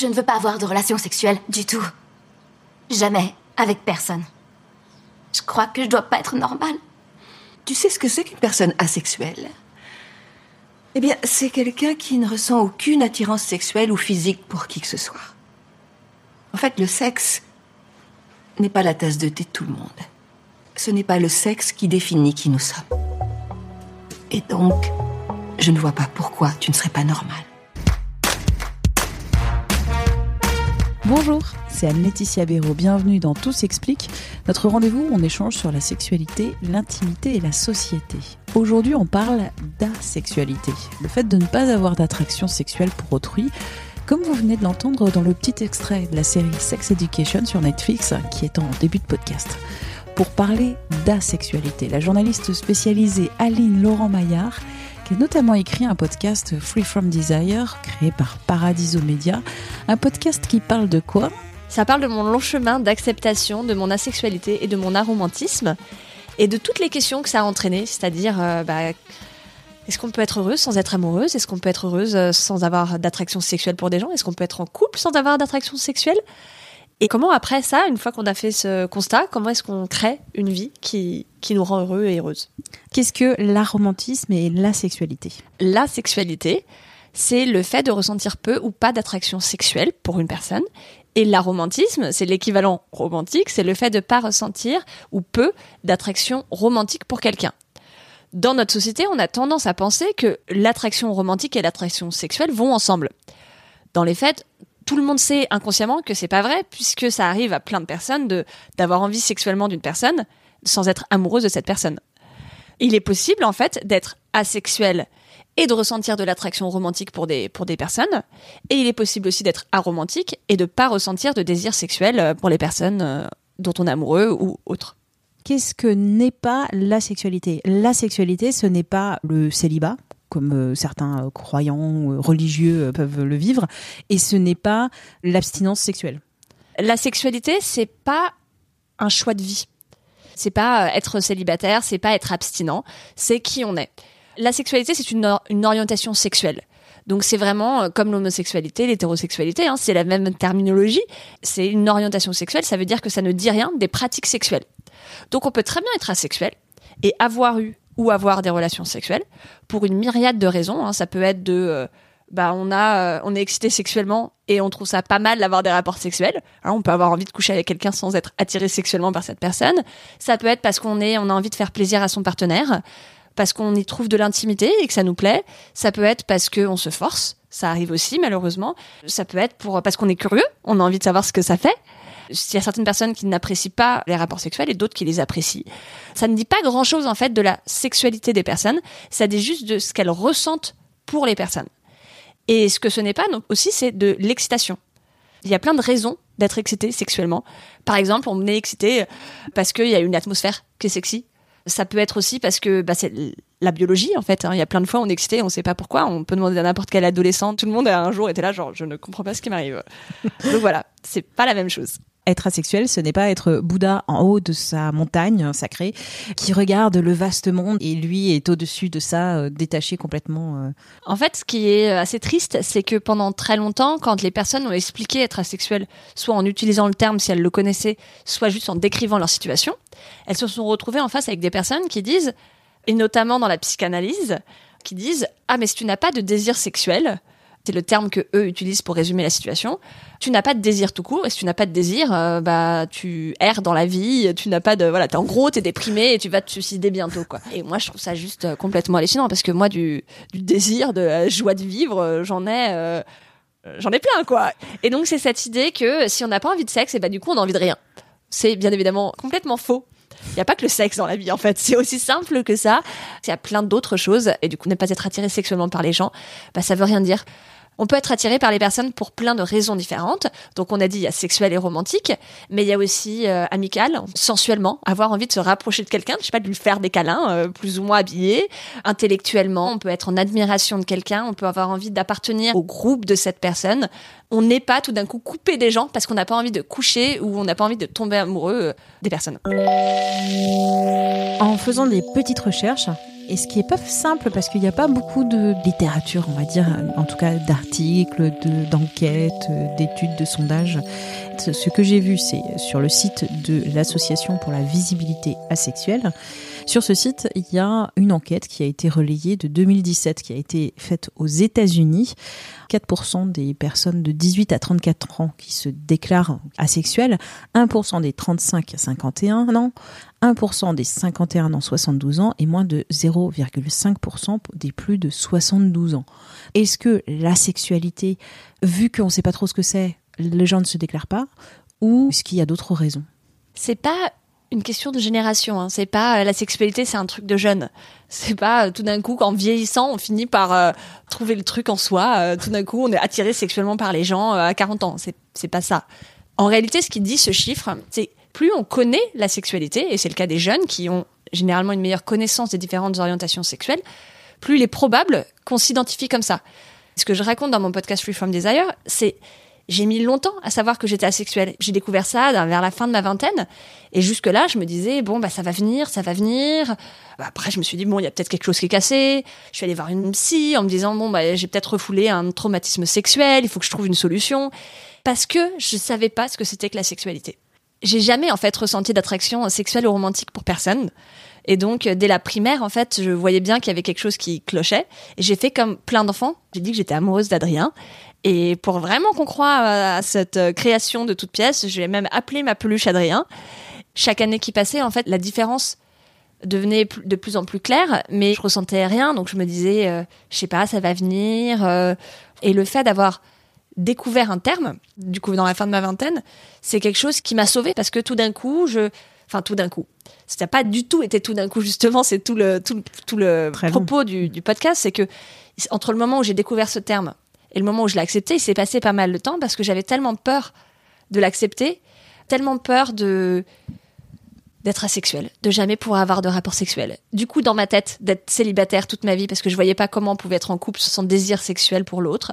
Je ne veux pas avoir de relation sexuelle du tout. Jamais. Avec personne. Je crois que je dois pas être normale. Tu sais ce que c'est qu'une personne asexuelle? Eh bien, c'est quelqu'un qui ne ressent aucune attirance sexuelle ou physique pour qui que ce soit. En fait, le sexe n'est pas la tasse de thé de tout le monde. Ce n'est pas le sexe qui définit qui nous sommes. Et donc, je ne vois pas pourquoi tu ne serais pas normale. Bonjour, c'est Anne-Laetitia Béraud. Bienvenue dans Tout s'explique, notre rendez-vous on échange sur la sexualité, l'intimité et la société. Aujourd'hui, on parle d'asexualité, le fait de ne pas avoir d'attraction sexuelle pour autrui, comme vous venez de l'entendre dans le petit extrait de la série Sex Education sur Netflix qui est en début de podcast. Pour parler d'asexualité, la journaliste spécialisée Aline Laurent Maillard qui a notamment écrit un podcast Free From Desire, créé par Paradiso Media. Un podcast qui parle de quoi? Ça parle de mon long chemin d'acceptation de mon asexualité et de mon aromantisme, et de toutes les questions que ça a entraîné, c'est-à-dire euh, bah, est-ce qu'on peut être heureuse sans être amoureuse? Est-ce qu'on peut être heureuse euh, sans avoir d'attraction sexuelle pour des gens? Est-ce qu'on peut être en couple sans avoir d'attraction sexuelle? Et comment après ça, une fois qu'on a fait ce constat, comment est-ce qu'on crée une vie qui, qui nous rend heureux et heureuse? Qu'est-ce que l'aromantisme et la sexualité? La sexualité, c'est le fait de ressentir peu ou pas d'attraction sexuelle pour une personne. Et l'aromantisme, c'est l'équivalent romantique, c'est le fait de pas ressentir ou peu d'attraction romantique pour quelqu'un. Dans notre société, on a tendance à penser que l'attraction romantique et l'attraction sexuelle vont ensemble. Dans les faits, tout le monde sait inconsciemment que c'est pas vrai, puisque ça arrive à plein de personnes de d'avoir envie sexuellement d'une personne sans être amoureuse de cette personne. Il est possible en fait d'être asexuel et de ressentir de l'attraction romantique pour des pour des personnes, et il est possible aussi d'être aromantique et de pas ressentir de désir sexuel pour les personnes euh, dont on est amoureux ou autres. Qu'est-ce que n'est pas la sexualité? La sexualité, ce n'est pas le célibat, comme euh, certains euh, croyants euh, religieux peuvent le vivre, et ce n'est pas l'abstinence sexuelle. La sexualité, c'est pas un choix de vie. C'est pas être célibataire, c'est pas être abstinent, c'est qui on est. La sexualité, c'est une, or- une orientation sexuelle. Donc c'est vraiment comme l'homosexualité, l'hétérosexualité, hein, c'est la même terminologie. C'est une orientation sexuelle, ça veut dire que ça ne dit rien des pratiques sexuelles. Donc on peut très bien être asexuel et avoir eu ou avoir des relations sexuelles pour une myriade de raisons. hein. Ça peut être de euh, bah on a euh, on est excité sexuellement et on trouve ça pas mal d'avoir des rapports sexuels. Hein, on peut avoir envie de coucher avec quelqu'un sans être attiré sexuellement par cette personne. Ça peut être parce qu'on est on a envie de faire plaisir à son partenaire, parce qu'on y trouve de l'intimité et que ça nous plaît. Ça peut être parce que on se force. Ça arrive aussi malheureusement. Ça peut être pour parce qu'on est curieux, on a envie de savoir ce que ça fait. Il y a certaines personnes qui n'apprécient pas les rapports sexuels et d'autres qui les apprécient. Ça ne dit pas grand chose en fait de la sexualité des personnes. Ça dit juste de ce qu'elles ressentent pour les personnes. Et ce que ce n'est pas non, aussi, c'est de l'excitation. Il y a plein de raisons d'être excité sexuellement. Par exemple, on est excité parce qu'il y a une atmosphère qui est sexy. Ça peut être aussi parce que bah, c'est la biologie en fait. hein. Il y a plein de fois on est excité, on sait pas pourquoi. On peut demander à n'importe quel adolescent. Tout le monde un jour était là genre je ne comprends pas ce qui m'arrive. Donc voilà, c'est pas la même chose. Être asexuel, ce n'est pas être Bouddha en haut de sa montagne sacrée, qui regarde le vaste monde et lui est au-dessus de ça, euh, détaché complètement. euh. En fait, ce qui est assez triste, c'est que pendant très longtemps, quand les personnes ont expliqué être asexuelles, soit en utilisant le terme si elles le connaissaient, soit juste en décrivant leur situation, elles se sont retrouvées en face avec des personnes qui disent, et notamment dans la psychanalyse, qui disent Ah, mais si tu n'as pas de désir sexuel, c'est le terme que eux utilisent pour résumer la situation. Tu n'as pas de désir tout court, et si tu n'as pas de désir, euh, bah tu erres dans la vie, tu n'as pas de voilà, t'es en gros, t'es déprimé et tu vas te suicider bientôt quoi. Et moi je trouve ça juste euh, complètement hallucinant parce que moi du, du désir, de la joie de vivre, euh, j'en ai j'en ai plein quoi. Et donc c'est cette idée que si on n'a pas envie de sexe, et bah du coup on n'a envie de rien. C'est bien évidemment complètement faux. Il n'y a pas que le sexe dans la vie, en fait. C'est aussi simple que ça. Il y a plein d'autres choses. Et du coup, ne pas être attiré sexuellement par les gens, bah, ça veut rien dire. On peut être attiré par les personnes pour plein de raisons différentes. Donc on a dit il y a sexuel et romantique, mais il y a aussi euh, amical, sensuellement, avoir envie de se rapprocher de quelqu'un, je sais pas, de lui faire des câlins, euh, plus ou moins habillés. Intellectuellement, on peut être en admiration de quelqu'un, on peut avoir envie d'appartenir au groupe de cette personne. On n'est pas tout d'un coup coupé des gens parce qu'on n'a pas envie de coucher ou on n'a pas envie de tomber amoureux euh, des personnes. En faisant des petites recherches, et ce qui est pas simple parce qu'il n'y a pas beaucoup de littérature, on va dire, en tout cas d'articles, d'enquêtes, d'études, de sondages. Ce que j'ai vu, c'est sur le site de l'Association pour la visibilité asexuelle. Sur ce site, il y a une enquête qui a été relayée de 2017, qui a été faite aux États-Unis. 4% des personnes de 18 à 34 ans qui se déclarent asexuelles, 1% des 35 à 51 ans, 1% des 51 ans 72 ans et moins de 0,5% des plus de 72 ans. Est-ce que la sexualité, vu qu'on ne sait pas trop ce que c'est, les gens ne se déclarent pas ou est-ce qu'il y a d'autres raisons? C'est pas une question de génération. Hein. C'est pas la sexualité, c'est un truc de jeune. C'est pas euh, tout d'un coup qu'en vieillissant, on finit par euh, trouver le truc en soi. Euh, tout d'un coup, on est attiré sexuellement par les gens à 40 ans. C'est c'est pas ça. En réalité, ce qui dit ce chiffre, c'est plus on connaît la sexualité, et c'est le cas des jeunes qui ont généralement une meilleure connaissance des différentes orientations sexuelles, plus il est probable qu'on s'identifie comme ça. Ce que je raconte dans mon podcast Free From Desire, c'est j'ai mis longtemps à savoir que j'étais asexuelle. J'ai découvert ça vers la fin de ma vingtaine. Et jusque-là, je me disais, bon, bah, ça va venir, ça va venir. Bah, après, je me suis dit, bon, il y a peut-être quelque chose qui est cassé. Je suis allée voir une psy en me disant, bon, bah, j'ai peut-être refoulé un traumatisme sexuel, il faut que je trouve une solution. Parce que je savais pas ce que c'était que la sexualité. J'ai jamais, en fait, ressenti d'attraction sexuelle ou romantique pour personne. Et donc, dès la primaire, en fait, je voyais bien qu'il y avait quelque chose qui clochait. Et j'ai fait comme plein d'enfants. J'ai dit que j'étais amoureuse d'Adrien. Et pour vraiment qu'on croie à cette euh, création de toute pièce, je vais même appeler ma peluche Adrien. Chaque année qui passait, en fait, la différence devenait de plus en plus claire, mais je ressentais rien, donc je me disais, euh, je sais pas, ça va venir. Euh. et le fait d'avoir découvert un terme, du coup dans la fin de ma vingtaine, c'est quelque chose qui m'a sauvée parce que tout d'un coup, je, enfin tout d'un coup, ça n'a pas du tout été tout d'un coup justement, c'est tout le tout, tout le propos du, du podcast, c'est que entre le moment où j'ai découvert ce terme et le moment où je l'ai accepté, il s'est passé pas mal de temps parce que j'avais tellement peur de l'accepter, tellement peur de d'être asexuel, de jamais pouvoir avoir de rapport sexuel. Du coup, dans ma tête, d'être célibataire toute ma vie parce que je voyais pas comment on pouvait être en couple sans désir sexuel pour l'autre.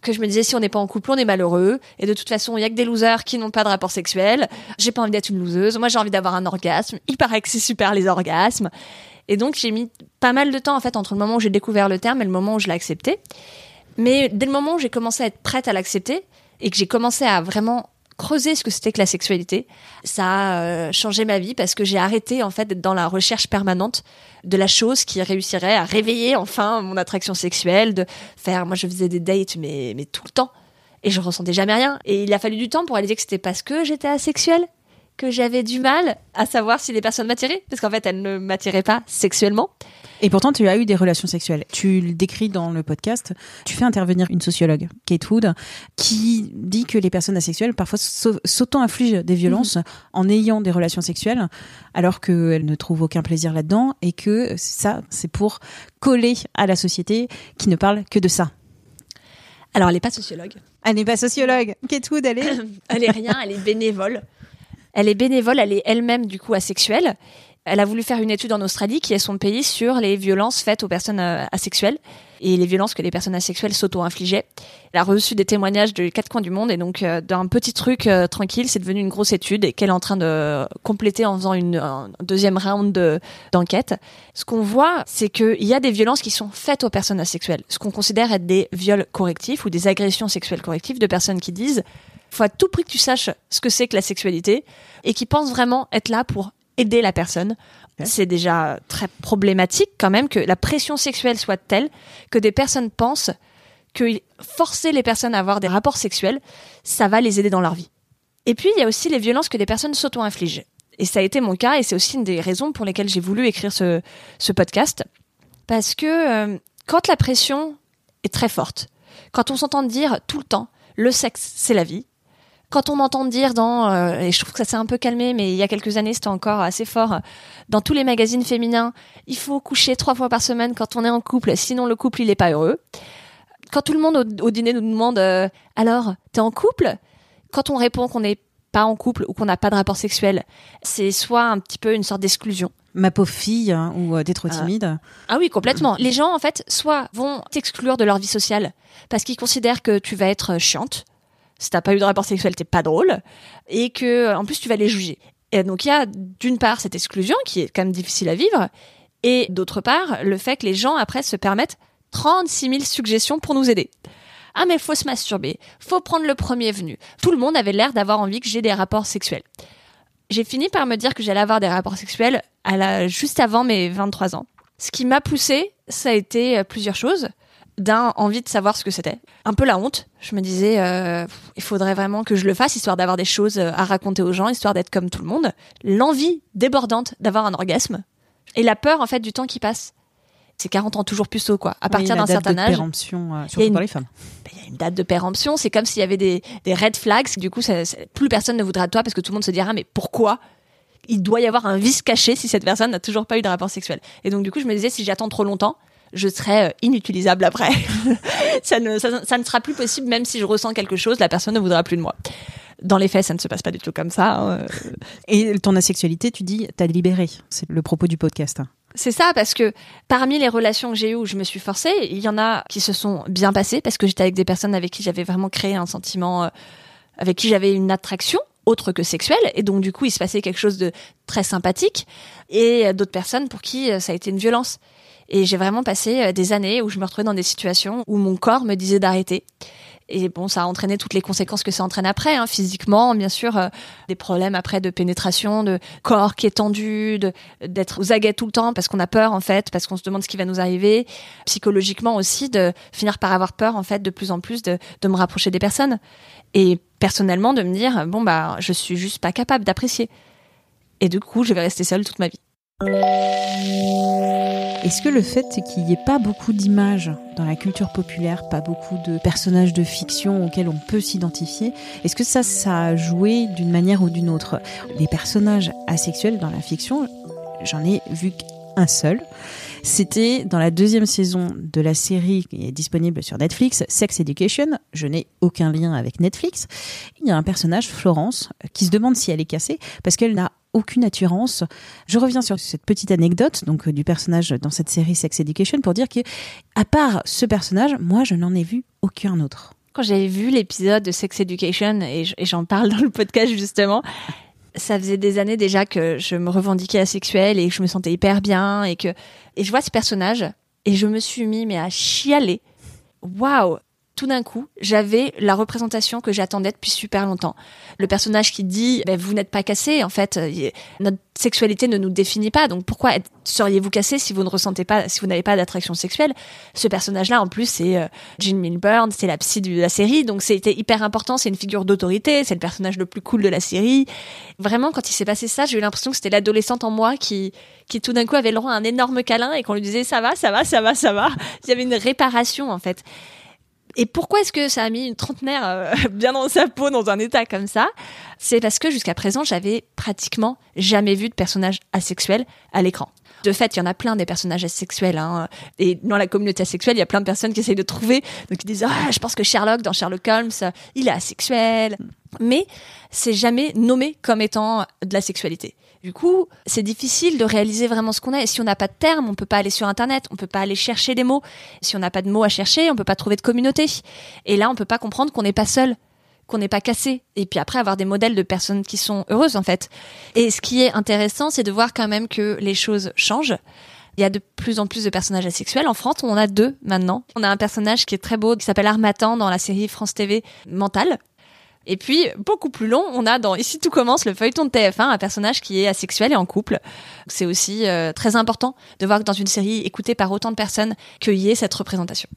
Que je me disais si on n'est pas en couple, on est malheureux. Et de toute façon, il y a que des losers qui n'ont pas de rapport sexuel. J'ai pas envie d'être une loseuse. Moi, j'ai envie d'avoir un orgasme. Il paraît que c'est super les orgasmes. Et donc, j'ai mis pas mal de temps en fait entre le moment où j'ai découvert le terme et le moment où je l'ai accepté. Mais dès le moment où j'ai commencé à être prête à l'accepter et que j'ai commencé à vraiment creuser ce que c'était que la sexualité, ça a euh, changé ma vie parce que j'ai arrêté en fait d'être dans la recherche permanente de la chose qui réussirait à réveiller enfin mon attraction sexuelle, de faire moi je faisais des dates mais mais tout le temps. Et je ressentais jamais rien. Et il a fallu du temps pour réaliser que c'était parce que j'étais asexuelle que j'avais du mal à savoir si les personnes m'attiraient. Parce qu'en fait elles ne m'attiraient pas sexuellement et pourtant, tu as eu des relations sexuelles. Tu le décris dans le podcast. Tu fais intervenir une sociologue, Kate Wood, qui dit que les personnes asexuelles parfois s'auto-infligent des violences mhm. en ayant des relations sexuelles, alors qu'elles ne trouvent aucun plaisir là-dedans et que ça, c'est pour coller à la société qui ne parle que de ça. Alors, elle n'est pas sociologue. Elle n'est pas sociologue. Kate Wood, elle est Elle est rien, elle est bénévole. Elle est bénévole, elle est elle-même du coup asexuelle elle a voulu faire une étude en Australie, qui est son pays, sur les violences faites aux personnes euh, asexuelles et les violences que les personnes asexuelles s'auto-infligeaient. Elle a reçu des témoignages de quatre coins du monde et donc euh, d'un petit truc euh, tranquille, c'est devenu une grosse étude et qu'elle est en train de compléter en faisant une, un deuxième round d'enquête. Ce qu'on voit, c'est qu'il y a des violences qui sont faites aux personnes asexuelles, ce qu'on considère être des viols correctifs ou des agressions sexuelles correctives de personnes qui disent faut à tout prix que tu saches ce que c'est que la sexualité et qui pensent vraiment être là pour aider la personne. C'est déjà très problématique quand même que la pression sexuelle soit telle que des personnes pensent que forcer les personnes à avoir des rapports sexuels, ça va les aider dans leur vie. Et puis, il y a aussi les violences que des personnes s'auto-infligent. Et ça a été mon cas, et c'est aussi une des raisons pour lesquelles j'ai voulu écrire ce, podcast. Parce que euh, quand la pression est très forte, quand on s'entend dire tout le temps, le sexe, c'est la vie, Quand on m'entend dire dans, euh, et je trouve que ça s'est un peu calmé, mais il y a quelques années c'était encore assez fort, dans tous les magazines féminins, il faut coucher trois fois par semaine quand on est en couple, sinon le couple il est pas heureux. Quand tout le monde au, au dîner nous demande, euh, alors t'es en couple? Quand on répond qu'on n'est pas en couple ou qu'on n'a pas de rapport sexuel, c'est soit un petit peu une sorte d'exclusion. Ma pauvre fille, hein, ou euh, t'es trop timide. Ah oui, complètement. Les gens, en fait, soit vont t'exclure de leur vie sociale parce qu'ils considèrent que tu vas être euh, chiante. Si t'as pas eu de rapport sexuel, t'es pas drôle. Et que, en plus, tu vas les juger. Et donc, il y a d'une part cette exclusion qui est quand même difficile à vivre. Et d'autre part, le fait que les gens, après, se permettent 36 000 suggestions pour nous aider. Ah, mais faut se masturber. Faut prendre le premier venu. Tout le monde avait l'air d'avoir envie que j'ai des rapports sexuels. J'ai fini par me dire que j'allais avoir des rapports sexuels à la, juste avant mes 23 ans. Ce qui m'a poussé, ça a été euh, plusieurs choses. D'un, envie de savoir ce que c'était. Un peu la honte. Je me disais, euh, il faudrait vraiment que je le fasse, histoire d'avoir des choses euh, à raconter aux gens, histoire d'être comme tout le monde. L'envie débordante d'avoir un orgasme. Et la peur, en fait, du temps qui passe. C'est 40 ans toujours plus tôt, quoi. À partir d'un certain âge. Péremption, euh, Il y a surtout une- pour les femmes. Ben, Il y a une date de péremption. C'est comme s'il y avait des, des red flags. Du coup, ça- ça- plus personne ne voudra de toi parce que tout le monde se dira, mais pourquoi il doit y avoir un vice caché si cette personne n'a toujours pas eu de rapport sexuel? Et donc, du coup, je me disais, si j'attends trop longtemps, je serai euh, inutilisable après. ça, ne, ça, ça ne sera plus possible, même si je ressens quelque chose, la personne ne voudra plus de moi. Dans les faits, ça ne se passe pas du tout comme ça. hein. Et ton asexualité, tu dis, t'as libéré. C'est le propos du podcast. hein. C'est ça, parce que parmi les relations que j'ai eues où je me suis forcée, il y en a qui se sont bien passées parce que j'étais avec des personnes avec qui j'avais vraiment créé un sentiment, euh, avec qui j'avais une attraction autre que sexuelle, et donc du coup il se passait quelque chose de très sympathique, et euh, d'autres personnes pour qui euh, ça a été une violence. Et j'ai vraiment passé euh, des années où je me retrouvais dans des situations où mon corps me disait d'arrêter. Et bon, ça a entraîné toutes les conséquences que ça entraîne après, hein, physiquement, bien sûr, euh, des problèmes après de pénétration, de corps qui est tendu, d'être aux aguets tout le temps parce qu'on a peur en fait, parce qu'on se demande ce qui va nous arriver, psychologiquement aussi de finir par avoir peur en fait de plus en plus de, de me rapprocher des personnes et personnellement de me dire bon bah je suis juste pas capable d'apprécier et du coup je vais rester seule toute ma vie. Est-ce que le fait qu'il n'y ait pas beaucoup d'images dans la culture populaire, pas beaucoup de personnages de fiction auxquels on peut s'identifier, est-ce que ça, ça a joué d'une manière ou d'une autre? Les personnages asexuels dans la fiction, j'en ai vu qu'un seul. C'était dans la deuxième saison de la série qui est disponible sur Netflix, Sex Education. Je n'ai aucun lien avec Netflix. Il y a un personnage, Florence, qui se demande si elle est cassée parce qu'elle n'a aucune attirance. Je reviens sur cette petite anecdote donc euh, du personnage dans cette série Sex Education pour dire que à part ce personnage, moi je n'en ai vu aucun autre. Quand j'avais vu l'épisode de Sex Education et j'en parle dans le podcast justement, ça faisait des années déjà que je me revendiquais asexuelle et que je me sentais hyper bien et que et je vois ce personnage et je me suis mis mais à chialer. Waouh tout d'un coup, j'avais la représentation que j'attendais depuis super longtemps. Le personnage qui dit ben, vous n'êtes pas cassé, en fait, euh, notre sexualité ne nous définit pas. Donc pourquoi seriez-vous cassé si vous ne ressentez pas, si vous n'avez pas d'attraction sexuelle? Ce personnage-là, en plus, c'est euh, Jean Milburn, c'est la psy de la série, donc c'était hyper important. C'est une figure d'autorité, c'est le personnage le plus cool de la série. Vraiment, quand il s'est passé ça, j'ai eu l'impression que c'était l'adolescente en moi qui, qui tout d'un coup avait le droit à un énorme câlin et qu'on lui disait ça va, ça va, ça va, ça va. Il y avait une réparation en fait. Et pourquoi est-ce que ça a mis une trentenaire euh, bien dans sa peau, dans un état comme ça? C'est parce que jusqu'à présent, j'avais pratiquement jamais vu de personnage asexuel à l'écran. De fait, il y en a plein des personnages asexuels. Hein. Et dans la communauté asexuelle, il y a plein de personnes qui essayent de trouver. Donc ils disent ah, je pense que Sherlock, dans Sherlock Holmes, il est asexuel. Mais c'est jamais nommé comme étant de la sexualité. Du coup, c'est difficile de réaliser vraiment ce qu'on est. Et si on n'a pas de terme, on peut pas aller sur Internet, on peut pas aller chercher des mots. Si on n'a pas de mots à chercher, on peut pas trouver de communauté. Et là, on peut pas comprendre qu'on n'est pas seul, qu'on n'est pas cassé. Et puis après, avoir des modèles de personnes qui sont heureuses, en fait. Et ce qui est intéressant, c'est de voir quand même que les choses changent. Il y a de plus en plus de personnages asexuels. En France, on en a deux maintenant. On a un personnage qui est très beau, qui s'appelle Armatan dans la série France TV Mental. Et puis, beaucoup plus long, on a dans Ici tout commence, le feuilleton de TF1, un personnage qui est asexuel et en couple. C'est aussi euh, très important de voir que dans une série écoutée par autant de personnes, qu'il y ait cette représentation.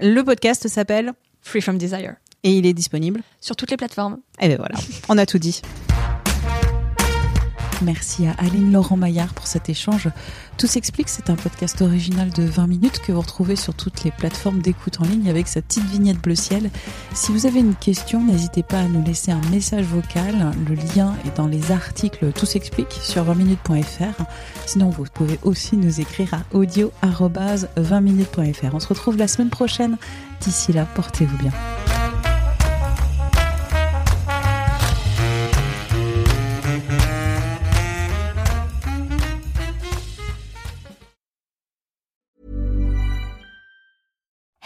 Le podcast s'appelle Free from Desire. et il est disponible. Sur toutes les plateformes. Et ben voilà, on a tout dit. Merci à Aline Laurent Maillard pour cet échange. Tout s'explique, c'est un podcast original de 20 minutes que vous retrouvez sur toutes les plateformes d'écoute en ligne avec sa petite vignette bleu ciel. Si vous avez une question, n'hésitez pas à nous laisser un message vocal. Le lien est dans les articles Tout s'explique sur 20minutes.fr. Sinon, vous pouvez aussi nous écrire à audio-20minutes.fr. On se retrouve la semaine prochaine. D'ici là, portez-vous bien.